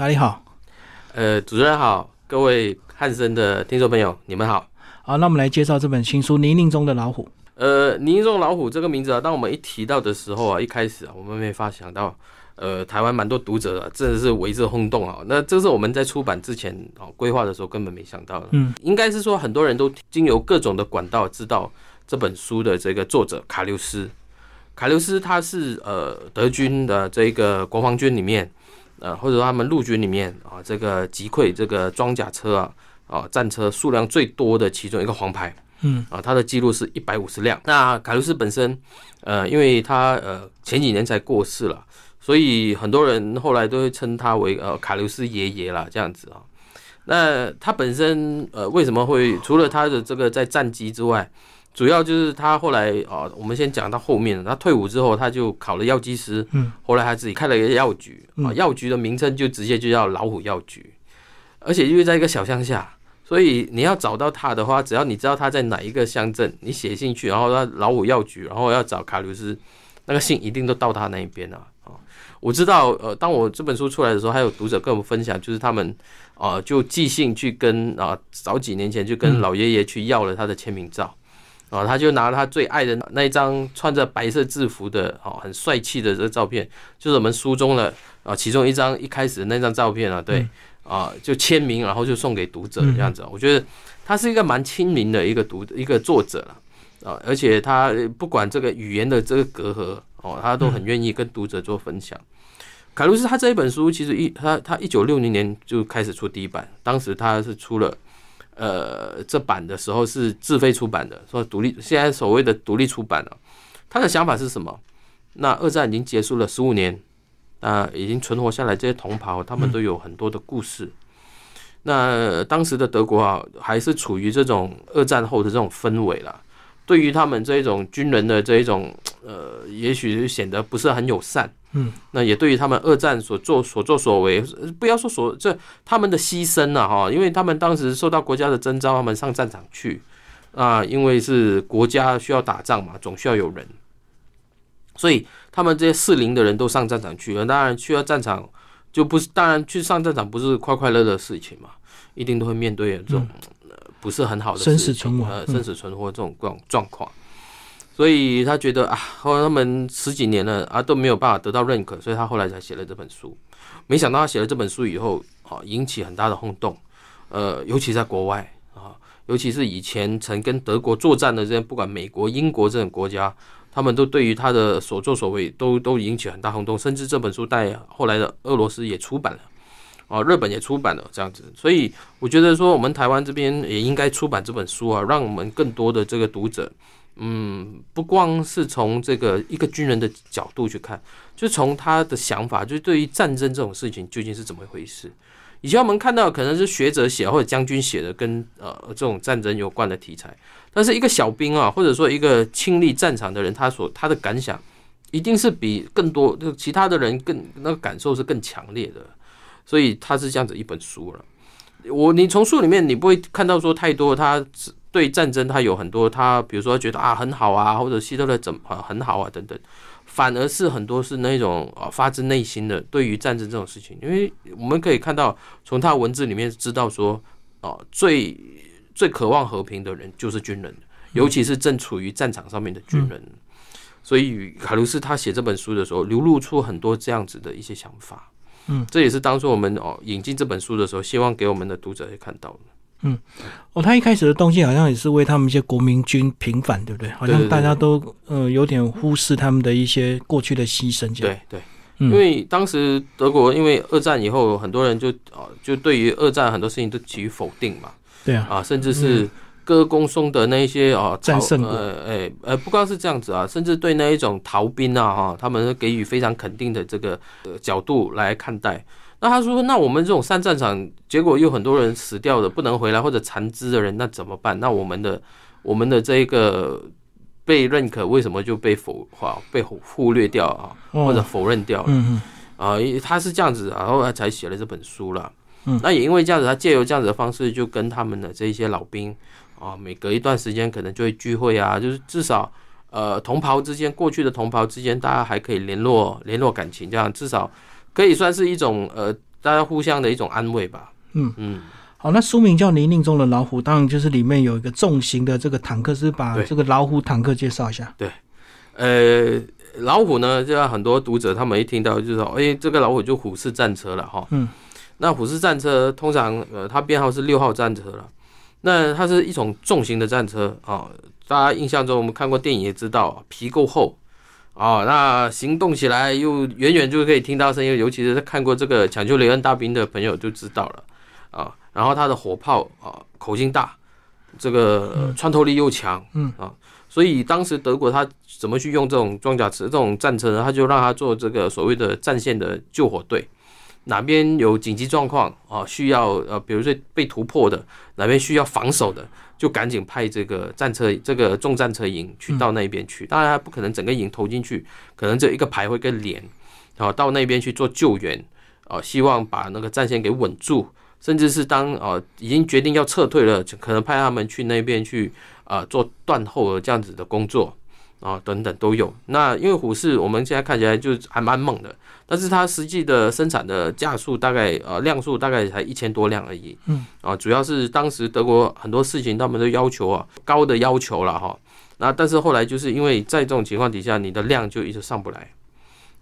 查理好，呃，主持人好，各位汉森的听众朋友，你们好。好，那我们来介绍这本新书《泥泞中的老虎》。呃，泥泞中老虎这个名字啊，当我们一提到的时候啊，一开始啊，我们没法想到，呃，台湾蛮多读者啊，真的是为之轰动啊。那这是我们在出版之前啊规划的时候根本没想到的。嗯，应该是说很多人都经由各种的管道知道这本书的这个作者卡留斯。卡留斯他是呃德军的这个国防军里面，呃或者说他们陆军里面啊这个击溃这个装甲车啊啊战车数量最多的其中一个黄牌。嗯啊，他的记录是一百五十辆。那卡鲁斯本身，呃，因为他呃前几年才过世了，所以很多人后来都会称他为呃卡鲁斯爷爷啦，这样子啊。那他本身呃为什么会除了他的这个在战机之外，主要就是他后来啊，我们先讲到后面，他退伍之后他就考了药剂师，嗯，后来他自己开了一个药局啊，药局的名称就直接就叫老虎药局，而且因为在一个小乡下。所以你要找到他的话，只要你知道他在哪一个乡镇，你写信去，然后他老虎药局，然后要找卡留斯，那个信一定都到他那一边啊。啊，我知道，呃，当我这本书出来的时候，还有读者跟我们分享，就是他们啊，就寄信去跟啊，早几年前就跟老爷爷去要了他的签名照，啊，他就拿了他最爱的那一张穿着白色制服的，哦，很帅气的这个照片，就是我们书中的啊，其中一张一开始的那张照片啊，对。啊，就签名，然后就送给读者这样子。我觉得他是一个蛮亲民的一个读一个作者了啊，而且他不管这个语言的这个隔阂哦，他都很愿意跟读者做分享。卡鲁斯他这一本书其实一他他一九六零年就开始出第一版，当时他是出了呃这版的时候是自费出版的，说独立现在所谓的独立出版了。他的想法是什么？那二战已经结束了十五年。啊，已经存活下来这些同袍，他们都有很多的故事。那当时的德国啊，还是处于这种二战后的这种氛围了。对于他们这一种军人的这一种，呃，也许显得不是很友善。嗯，那也对于他们二战所做所作所为，不要说所这他们的牺牲了哈，因为他们当时受到国家的征召，他们上战场去啊，因为是国家需要打仗嘛，总需要有人。所以他们这些适龄的人都上战场去了，当然去了战场就不是，当然去上战场不是快快乐乐的事情嘛，一定都会面对这种不是很好的生死存亡、呃生死存活这种状状况。所以他觉得啊，后来他们十几年了啊都没有办法得到认可，所以他后来才写了这本书。没想到他写了这本书以后啊，引起很大的轰动，呃，尤其在国外啊，尤其是以前曾跟德国作战的这些，不管美国、英国这种国家。他们都对于他的所作所为都都引起很大轰动，甚至这本书在后来的俄罗斯也出版了，啊，日本也出版了这样子，所以我觉得说我们台湾这边也应该出版这本书啊，让我们更多的这个读者，嗯，不光是从这个一个军人的角度去看，就从他的想法，就对于战争这种事情究竟是怎么一回事。以前我们看到可能是学者写或者将军写的跟呃这种战争有关的题材，但是一个小兵啊，或者说一个亲历战场的人，他所他的感想一定是比更多就其他的人更那个感受是更强烈的，所以他是这样子一本书了。我你从书里面你不会看到说太多他对战争他有很多他比如说觉得啊很好啊，或者希特勒怎么很好啊等等。反而是很多是那种啊发自内心的对于战争这种事情，因为我们可以看到从他文字里面知道说，啊最最渴望和平的人就是军人，尤其是正处于战场上面的军人。所以卡鲁斯他写这本书的时候，流露出很多这样子的一些想法。嗯，这也是当初我们哦引进这本书的时候，希望给我们的读者也看到的。嗯，哦，他一开始的动机好像也是为他们一些国民军平反，对不对？好像大家都呃有点忽视他们的一些过去的牺牲。对对，因为当时德国因为二战以后，很多人就啊就对于二战很多事情都给予否定嘛。对啊，啊，甚至是歌功颂德那一些啊战胜呃哎呃不光是这样子啊，甚至对那一种逃兵啊哈，他们给予非常肯定的这个呃角度来看待。那他说：“那我们这种上战场，结果有很多人死掉了，不能回来或者残肢的人，那怎么办？那我们的我们的这一个被认可，为什么就被否化、被忽略掉啊，或者否认掉了？啊，他是这样子，然后他才写了这本书了。嗯那也因为这样子，他借由这样子的方式，就跟他们的这些老兵啊，每隔一段时间可能就会聚会啊，就是至少呃同袍之间，过去的同袍之间，大家还可以联络联络感情，这样至少。”可以算是一种呃大家互相的一种安慰吧。嗯嗯，好，那书名叫《泥泞中的老虎》，当然就是里面有一个重型的这个坦克，是把这个老虎坦克介绍一下。对呃，老虎呢，就像很多读者他们一听到就说，哎、这个老虎就虎式战车了哈。嗯。那虎式战车通常呃，它编号是六号战车了。那它是一种重型的战车啊、大家印象中我们看过电影也知道，皮够厚啊、那行动起来又远远就可以听到声音，尤其是看过这个《抢救雷恩大兵》的朋友就知道了啊。然后它的火炮啊、口径大，这个呃穿透力又强，嗯啊，所以当时德国他怎么去用这种装甲车、这种战车呢？他就让他做这个所谓的战线的救火队，哪边有紧急状况啊，需要呃，比如说被突破的，哪边需要防守的，就赶紧派这个战车、这个重战车营去到那边去。当然，他不可能整个营投进去，可能这一个排或一个连，啊，到那边去做救援，啊，希望把那个战线给稳住。甚至是当呃已经决定要撤退了，就可能派他们去那边去啊、呃做断后的这样子的工作啊、等等都有。那因为虎式我们现在看起来就还蛮猛的，但是它实际的生产的架数大概呃量数大概才一千多辆而已。嗯啊，主要是当时德国很多事情他们都要求啊高的要求了哈。那但是后来就是因为在这种情况底下，你的量就一直上不来。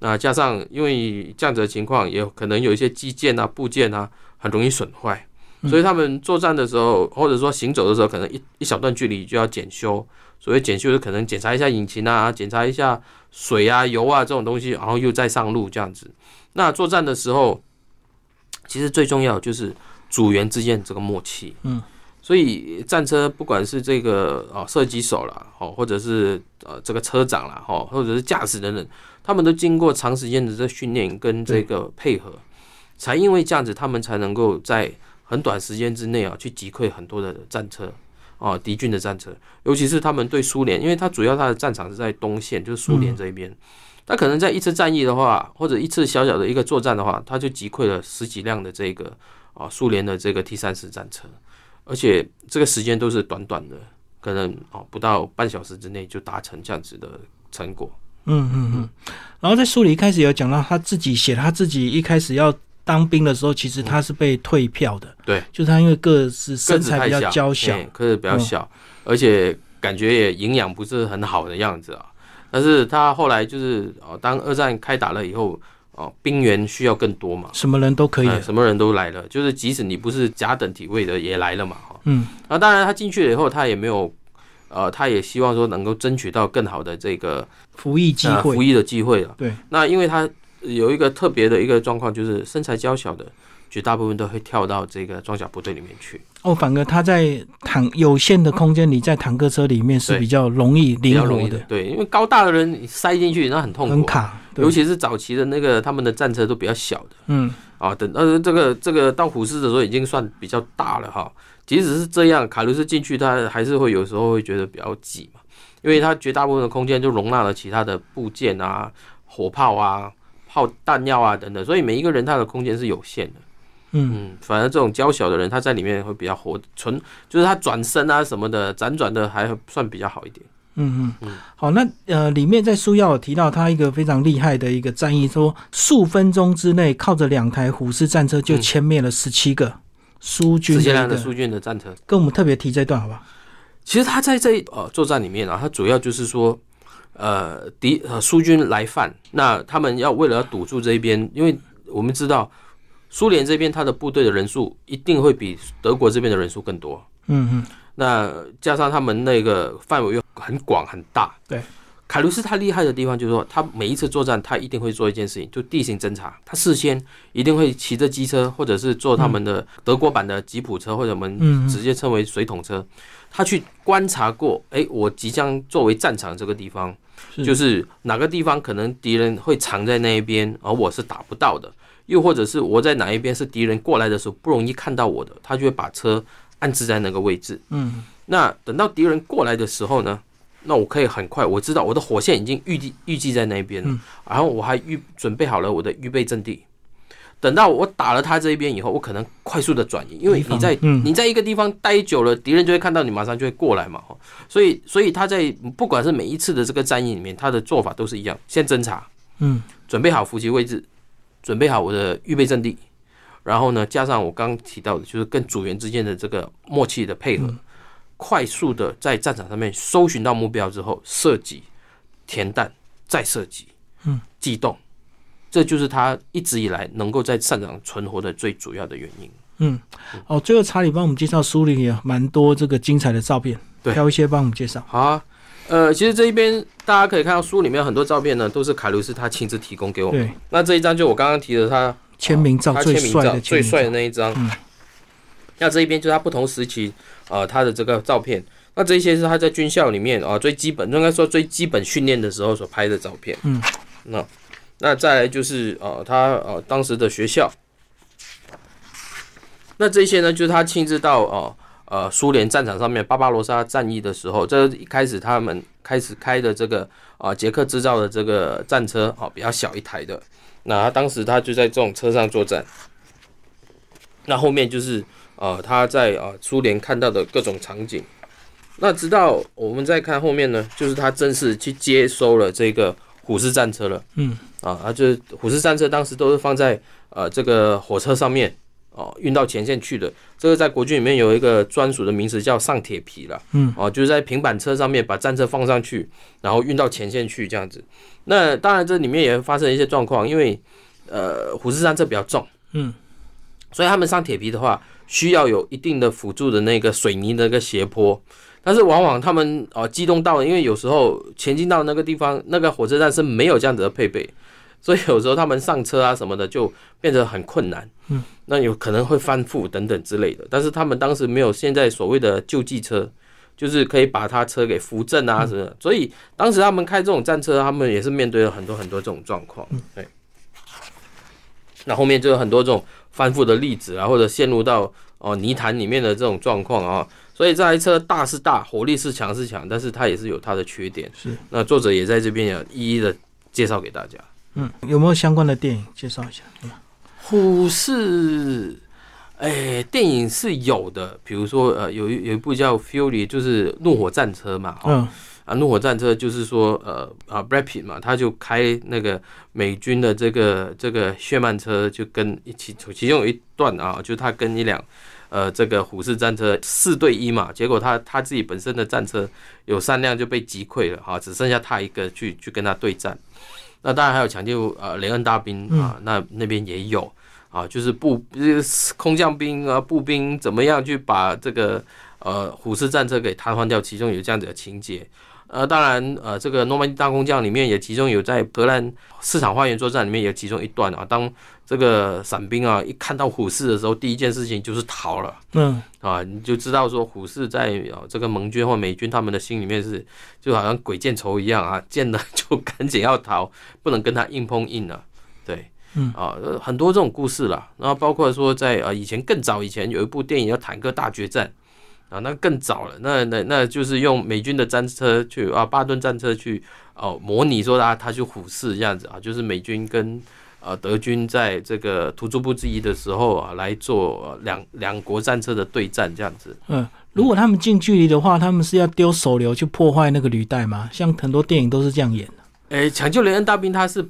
那加上因为这样子的情况，也有可能有一些基建啊、部件啊很容易损坏，所以他们作战的时候，或者说行走的时候，可能一一小段距离就要检修。所谓检修，就可能检查一下引擎啊，检查一下水啊、油啊这种东西，然后又再上路这样子。那作战的时候，其实最重要就是组员之间这个默契。嗯，所以战车不管是这个啊射击手啦，哦，或者是呃这个车长啦，哦，或者是驾驶等等，他们都经过长时间的这训练跟这个配合，才因为这样子，他们才能够在很短时间之内啊去击溃很多的战车。哦，敌军的战车，尤其是他们对苏联，因为它主要它的战场是在东线，就是苏联这一边。他可能在一次战役的话，或者一次小小的一个作战的话，他就击溃了十几辆的这个啊苏联的这个 T 三十战车，而且这个时间都是短短的，可能哦不到半小时之内就达成这样子的成果。嗯嗯嗯。然后在书里一开始有讲到他自己写，他自己一开始要当兵的时候，其实他是被退票的。对，就是他因为个子身材比较娇小，哎个子比较小，而且感觉也营养不是很好的样子啊。但是他后来就是哦，当二战开打了以后，哦，兵员需要更多嘛，什么人都可以。哎什么人都来了，就是即使你不是甲等体位的也来了嘛，哈。嗯，那当然他进去了以后，他也没有，呃，他也希望说能够争取到更好的这个服役机会。呃服役的机会了。对，那因为他有一个特别的一个状况，就是身材娇小的，绝大部分都会跳到这个装甲部队里面去。哦，反而他在坦有限的空间里，在坦克车里面是比较容易比灵活的对，因为高大的人塞进去那很痛苦啊，很卡。尤其是早期的那个他们的战车都比较小的嗯啊，等到这个这个到虎式的时候已经算比较大了哈。即使是这样，卡路斯进去他还是会有时候会觉得比较挤嘛，因为他绝大部分的空间就容纳了其他的部件啊、火炮啊、炮弹药啊等等，所以每一个人他的空间是有限的。嗯嗯，反而这种娇小的人他在里面会比较活，纯就是他转身啊什么的辗转的还算比较好一点。嗯嗯。好，那呃，里面在书要有提到他一个非常厉害的一个战役，说数分钟之内靠着两台虎式战车就嗯歼灭了十七个苏军世界的一个。苏军的战车。跟我们特别提这段好不好？其实他在这呃作战里面啊，他主要就是说，呃敌呃苏军来犯，那他们要为了要堵住这一边，因为我们知道苏联这边他的部队的人数一定会比德国这边的人数更多，嗯嗯。那加上他们那个范围又很广很大，对。凯卢斯他厉害的地方就是说，他每一次作战，他一定会做一件事情，就地形侦察。他事先一定会骑着机车，或者是坐他们的德国版的吉普车，或者我们直接称为水桶车，他去观察过，哎、我即将作为战场这个地方，是就是哪个地方可能敌人会藏在那一边，而我是打不到的，又或者是我在哪一边是敌人过来的时候不容易看到我的，他就会把车安置在那个位置。嗯那等到敌人过来的时候呢，那我可以很快，我知道我的火线已经预计预计在那边了，嗯然后我还预准备好了我的预备阵地。等到我打了他这一边以后，我可能快速的转移，因为你在、嗯。你在一个地方待久了，敌人就会看到你，马上就会过来嘛。哈所以所以他在不管是每一次的这个战役里面，他的做法都是一样，先侦查，嗯。准备好伏击位置，准备好我的预备阵地，然后呢，加上我刚刚提到的，就是跟组员之间的这个默契的配合，快速的在战场上面搜寻到目标之后，射击、填弹、再射击，嗯，机动，这就是他一直以来能够在战场存活的最主要的原因。嗯，哦，最后查理帮我们介绍书里也蛮多这个精彩的照片，对挑一些帮我们介绍。好啊，呃，其实这一边大家可以看到书里面很多照片呢，都是卡卢斯他亲自提供给我们。对，那这一张就我刚刚提的他签名照最他签名照帅的最帅的的，那一张。嗯那这一边就是他不同时期呃他的这个照片。那这些是他在军校里面啊、最基本应该说最基本训练的时候所拍的照片。嗯，那那再来就是呃他呃当时的学校。那这些呢，就是他亲自到呃呃苏联战场上面巴巴罗萨战役的时候，这一开始他们开始开的这个啊捷克制造的这个战车啊比较小一台的，那他当时他就在这种车上作战。那后面就是呃他在呃苏联看到的各种场景。那直到我们再看后面呢，就是他正式去接收了这个虎式战车了。嗯，啊，啊就是虎式战车当时都是放在呃这个火车上面哦，运到前线去的。这个在国军里面有一个专属的名词叫上铁皮了。嗯，哦，就是在平板车上面把战车放上去，然后运到前线去这样子。那当然这里面也会发生一些状况，因为呃虎式战车比较重，嗯，所以他们上铁皮的话，需要有一定的辅助的那个水泥的一个斜坡。但是往往他们呃机动到，因为有时候前进到那个地方，那个火车站是没有这样子的配备，所以有时候他们上车啊什么的就变得很困难。嗯，那有可能会翻覆等等之类的。但是他们当时没有现在所谓的救济车，就是可以把他车给扶正啊什么的。所以当时他们开这种战车，他们也是面对了很多很多这种状况。对。那后面就有很多这种翻覆的例子啊，或者陷入到哦泥潭里面的这种状况啊。所以这台车大是大，火力是强是强，但是它也是有它的缺点。是，那作者也在这边也一一的介绍给大家。嗯，有没有相关的电影介绍一下？嗯虎式，哎，电影是有的，比如说呃，有一有一部叫《Fury》，就是怒火战车嘛，哦、嗯啊，怒火战车就是说，呃啊，Brad Pitt 嘛，他就开那个美军的这个这个血曼车，就跟一起，其中有一段啊，就他跟一辆呃这个虎式战车四对一嘛，结果他他自己本身的战车有三辆就被击溃了哈、只剩下他一个去去跟他对战。那当然还有抢救呃雷恩大兵啊，那那边也有啊，就是步就是空降兵啊步兵怎么样去把这个呃虎式战车给瘫痪掉，其中有这样子的情节。呃，当然，呃，这个诺曼底大工匠里面也其中有在荷兰市场花园作战里面有其中一段啊，当这个伞兵啊一看到虎式的时候，第一件事情就是逃了。嗯。啊，你就知道说虎式在呃这个盟军或美军他们的心里面是就好像鬼见愁一样啊，见了就赶紧要逃，不能跟他硬碰硬了，对，嗯。啊，呃很多这种故事啦，然后包括说在呃以前更早以前有一部电影叫《坦克大决战》。啊，那更早了，那那那就是用美军的战车去啊，巴顿战车去哦、模拟说啊，他去虎视这样子啊，就是美军跟呃德军在这个突出部之一的时候啊，来做呃两两国战车的对战这样子。嗯，如果他们近距离的话，他们是要丢手榴去破坏那个履带吗？像很多电影都是这样演的。诶，抢救雷恩大兵他是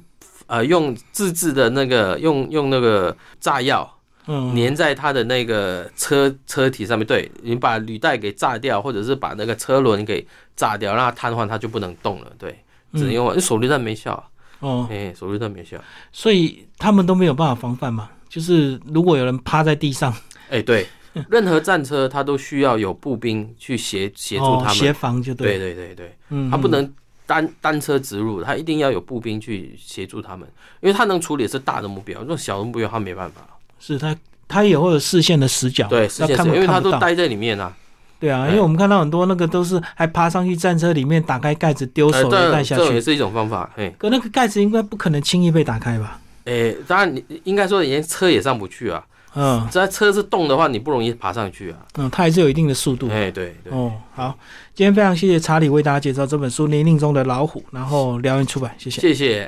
呃用自制的那个用用那个炸药嗯，粘在他的那个车车体上面，对你把履带给炸掉，或者是把那个车轮给炸掉，让它瘫痪，它就不能动了。对，只能用手榴弹没效啊，哦，哎、手榴弹没效。所以他们都没有办法防范嘛。就是如果有人趴在地上，哎、对，任何战车它都需要有步兵去协协助哦他，们。协防就对对，对对对，嗯，它不能单单车直入，他一定要有步兵去协助他们，因为他能处理的是大的目标，那种小的目标他没办法。是他他也会有视线的死角，对，视要看线是，因为它看不到。都待在里面啊。对啊，哎因为我们看到很多那个都是还爬上去战车里面，打开盖子丢呃，手榴这弹下去。这也是一种方法。嘿，可那个盖子应该不可能轻易被打开吧？哎，当然你应该说连车也上不去啊。嗯只要车是动的话，你不容易爬上去啊。嗯，它还是有一定的速度。哎，对对。哦，好，今天非常谢谢查理为大家介绍这本书《年龄中的老虎》，然后辽源出版，谢谢。谢谢。